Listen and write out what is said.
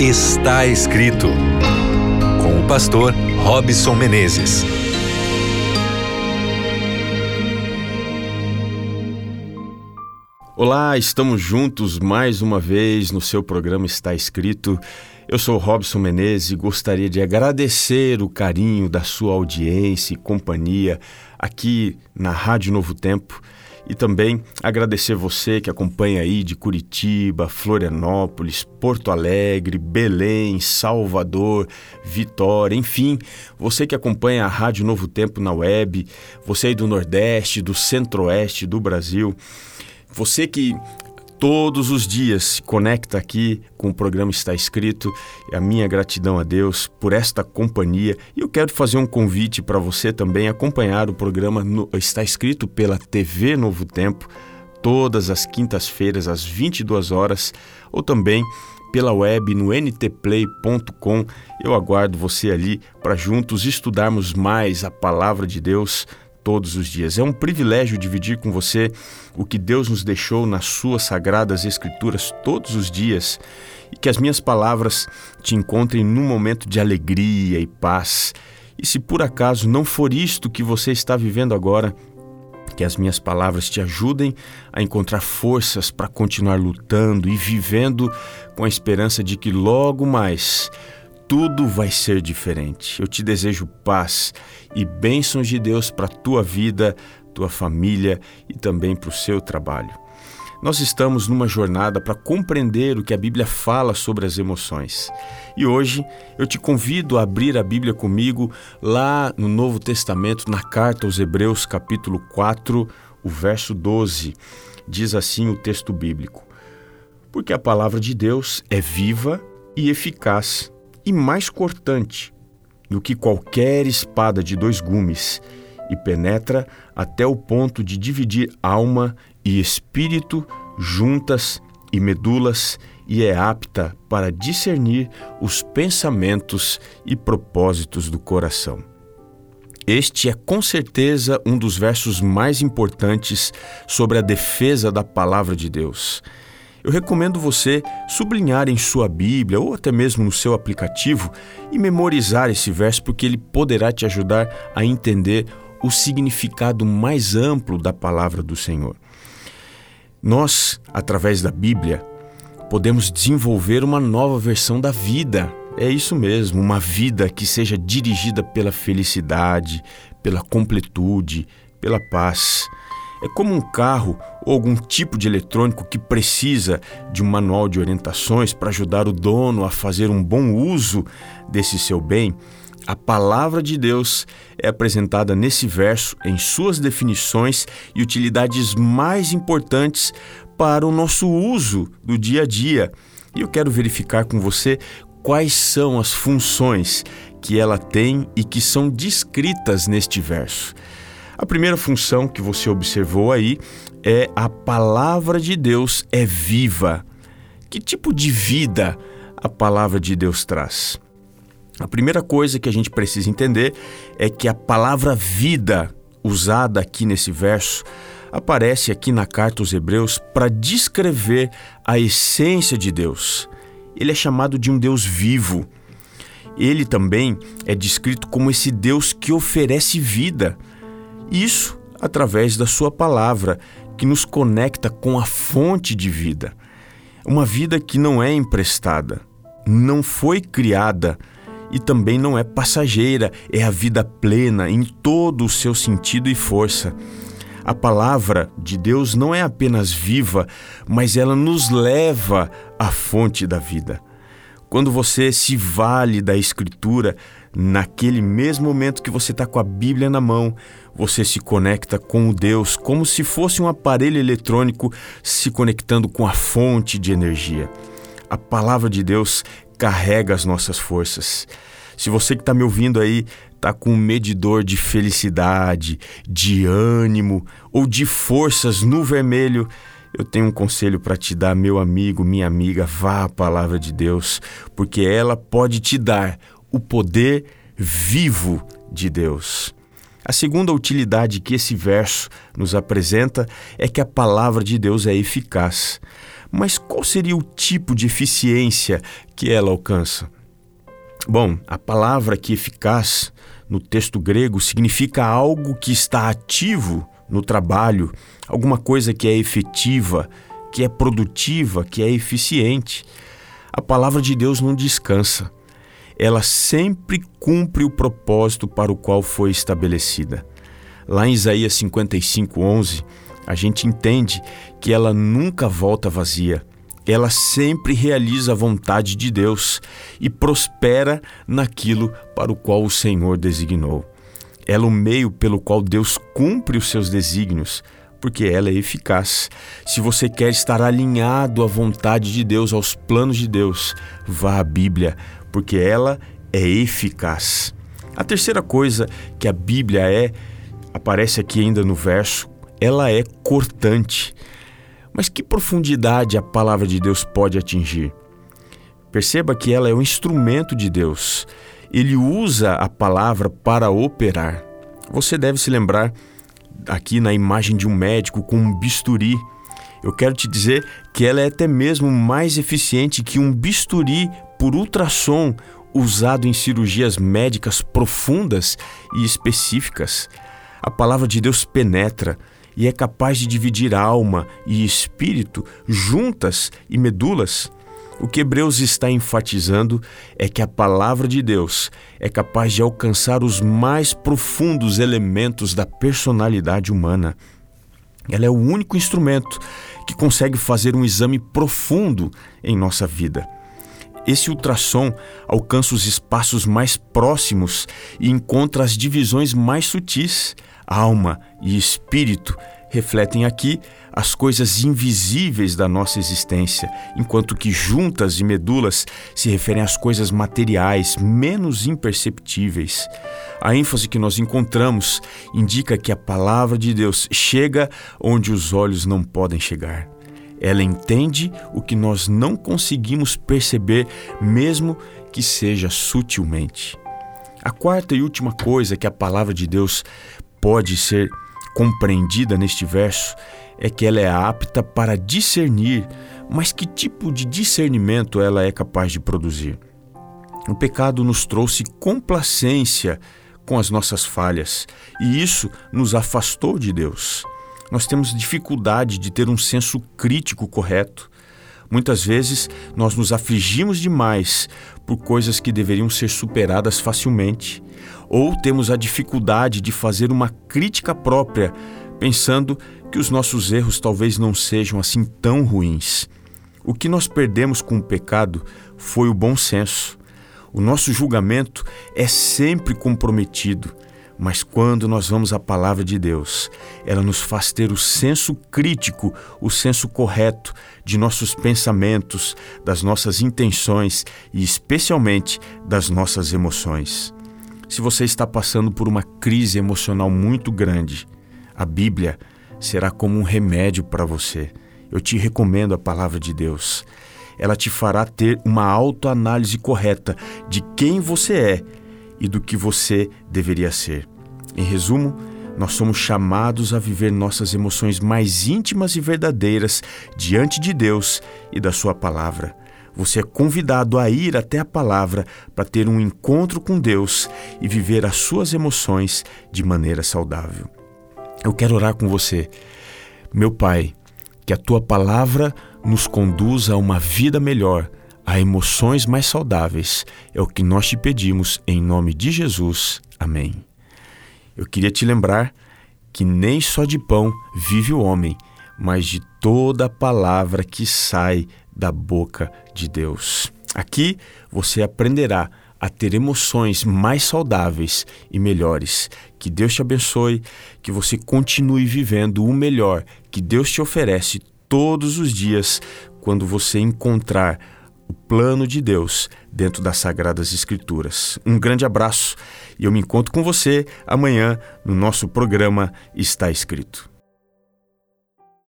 Está escrito com o pastor Robson Menezes. Olá, estamos juntos mais uma vez no seu programa Está Escrito. Eu sou Robson Menezes e gostaria de agradecer o carinho da sua audiência e companhia aqui na Rádio Novo Tempo e também agradecer você que acompanha aí de Curitiba, Florianópolis, Porto Alegre, Belém, Salvador, Vitória, enfim, você que acompanha a Rádio Novo Tempo na web, você aí do Nordeste, do Centro-Oeste do Brasil, você que todos os dias se conecta aqui com o programa Está Escrito. A minha gratidão a Deus por esta companhia. E eu quero fazer um convite para você também acompanhar o programa no, Está Escrito pela TV Novo Tempo, todas as quintas-feiras, às 22 horas, ou também pela web no ntplay.com. Eu aguardo você ali para juntos estudarmos mais a palavra de Deus todos os dias. É um privilégio dividir com você o que Deus nos deixou nas suas sagradas escrituras todos os dias e que as minhas palavras te encontrem num momento de alegria e paz. E se por acaso não for isto que você está vivendo agora, que as minhas palavras te ajudem a encontrar forças para continuar lutando e vivendo com a esperança de que logo mais tudo vai ser diferente. Eu te desejo paz e bênçãos de Deus para a tua vida, tua família e também para o seu trabalho. Nós estamos numa jornada para compreender o que a Bíblia fala sobre as emoções. E hoje eu te convido a abrir a Bíblia comigo lá no Novo Testamento, na carta aos Hebreus, capítulo 4, o verso 12. Diz assim o texto bíblico: Porque a palavra de Deus é viva e eficaz e mais cortante do que qualquer espada de dois gumes, e penetra até o ponto de dividir alma e espírito, juntas e medulas, e é apta para discernir os pensamentos e propósitos do coração. Este é com certeza um dos versos mais importantes sobre a defesa da palavra de Deus eu recomendo você sublinhar em sua Bíblia ou até mesmo no seu aplicativo e memorizar esse verso, porque ele poderá te ajudar a entender o significado mais amplo da palavra do Senhor. Nós, através da Bíblia, podemos desenvolver uma nova versão da vida. É isso mesmo, uma vida que seja dirigida pela felicidade, pela completude, pela paz. É como um carro ou algum tipo de eletrônico que precisa de um manual de orientações para ajudar o dono a fazer um bom uso desse seu bem. A palavra de Deus é apresentada nesse verso em suas definições e utilidades mais importantes para o nosso uso do dia a dia. E eu quero verificar com você quais são as funções que ela tem e que são descritas neste verso. A primeira função que você observou aí é a palavra de Deus é viva. Que tipo de vida a palavra de Deus traz? A primeira coisa que a gente precisa entender é que a palavra vida usada aqui nesse verso aparece aqui na carta aos Hebreus para descrever a essência de Deus. Ele é chamado de um Deus vivo. Ele também é descrito como esse Deus que oferece vida. Isso através da Sua palavra, que nos conecta com a fonte de vida. Uma vida que não é emprestada, não foi criada e também não é passageira, é a vida plena em todo o seu sentido e força. A palavra de Deus não é apenas viva, mas ela nos leva à fonte da vida. Quando você se vale da Escritura, naquele mesmo momento que você está com a Bíblia na mão, você se conecta com o Deus como se fosse um aparelho eletrônico se conectando com a fonte de energia. A palavra de Deus carrega as nossas forças. Se você que está me ouvindo aí está com um medidor de felicidade, de ânimo ou de forças no vermelho, eu tenho um conselho para te dar, meu amigo, minha amiga, vá à palavra de Deus, porque ela pode te dar o poder vivo de Deus. A segunda utilidade que esse verso nos apresenta é que a palavra de Deus é eficaz. Mas qual seria o tipo de eficiência que ela alcança? Bom, a palavra que eficaz no texto grego significa algo que está ativo no trabalho, alguma coisa que é efetiva, que é produtiva, que é eficiente. A palavra de Deus não descansa. Ela sempre cumpre o propósito para o qual foi estabelecida. Lá em Isaías 55:11, a gente entende que ela nunca volta vazia. Ela sempre realiza a vontade de Deus e prospera naquilo para o qual o Senhor designou. Ela é o meio pelo qual Deus cumpre os seus desígnios, porque ela é eficaz. Se você quer estar alinhado à vontade de Deus, aos planos de Deus, vá à Bíblia, porque ela é eficaz. A terceira coisa que a Bíblia é, aparece aqui ainda no verso, ela é cortante. Mas que profundidade a palavra de Deus pode atingir? Perceba que ela é um instrumento de Deus ele usa a palavra para operar. Você deve se lembrar aqui na imagem de um médico com um bisturi. Eu quero te dizer que ela é até mesmo mais eficiente que um bisturi por ultrassom usado em cirurgias médicas profundas e específicas. A palavra de Deus penetra e é capaz de dividir alma e espírito juntas e medulas. O que Hebreus está enfatizando é que a palavra de Deus é capaz de alcançar os mais profundos elementos da personalidade humana. Ela é o único instrumento que consegue fazer um exame profundo em nossa vida. Esse ultrassom alcança os espaços mais próximos e encontra as divisões mais sutis. Alma e espírito refletem aqui as coisas invisíveis da nossa existência, enquanto que juntas e medulas se referem às coisas materiais menos imperceptíveis. A ênfase que nós encontramos indica que a palavra de Deus chega onde os olhos não podem chegar. Ela entende o que nós não conseguimos perceber, mesmo que seja sutilmente. A quarta e última coisa que a palavra de Deus pode ser compreendida neste verso é que ela é apta para discernir, mas que tipo de discernimento ela é capaz de produzir? O pecado nos trouxe complacência com as nossas falhas e isso nos afastou de Deus. Nós temos dificuldade de ter um senso crítico correto. Muitas vezes nós nos afligimos demais por coisas que deveriam ser superadas facilmente, ou temos a dificuldade de fazer uma crítica própria, pensando que os nossos erros talvez não sejam assim tão ruins. O que nós perdemos com o pecado foi o bom senso. O nosso julgamento é sempre comprometido, mas quando nós vamos à palavra de Deus, ela nos faz ter o senso crítico, o senso correto de nossos pensamentos, das nossas intenções e especialmente das nossas emoções. Se você está passando por uma crise emocional muito grande, a Bíblia será como um remédio para você. Eu te recomendo a palavra de Deus. Ela te fará ter uma autoanálise correta de quem você é e do que você deveria ser. Em resumo, nós somos chamados a viver nossas emoções mais íntimas e verdadeiras diante de Deus e da Sua palavra. Você é convidado a ir até a palavra para ter um encontro com Deus e viver as suas emoções de maneira saudável. Eu quero orar com você. Meu Pai, que a tua palavra nos conduza a uma vida melhor, a emoções mais saudáveis. É o que nós te pedimos em nome de Jesus. Amém. Eu queria te lembrar que nem só de pão vive o homem, mas de toda a palavra que sai da boca de Deus. Aqui você aprenderá a ter emoções mais saudáveis e melhores. Que Deus te abençoe, que você continue vivendo o melhor que Deus te oferece todos os dias quando você encontrar o plano de Deus dentro das Sagradas Escrituras. Um grande abraço e eu me encontro com você amanhã no nosso programa Está Escrito.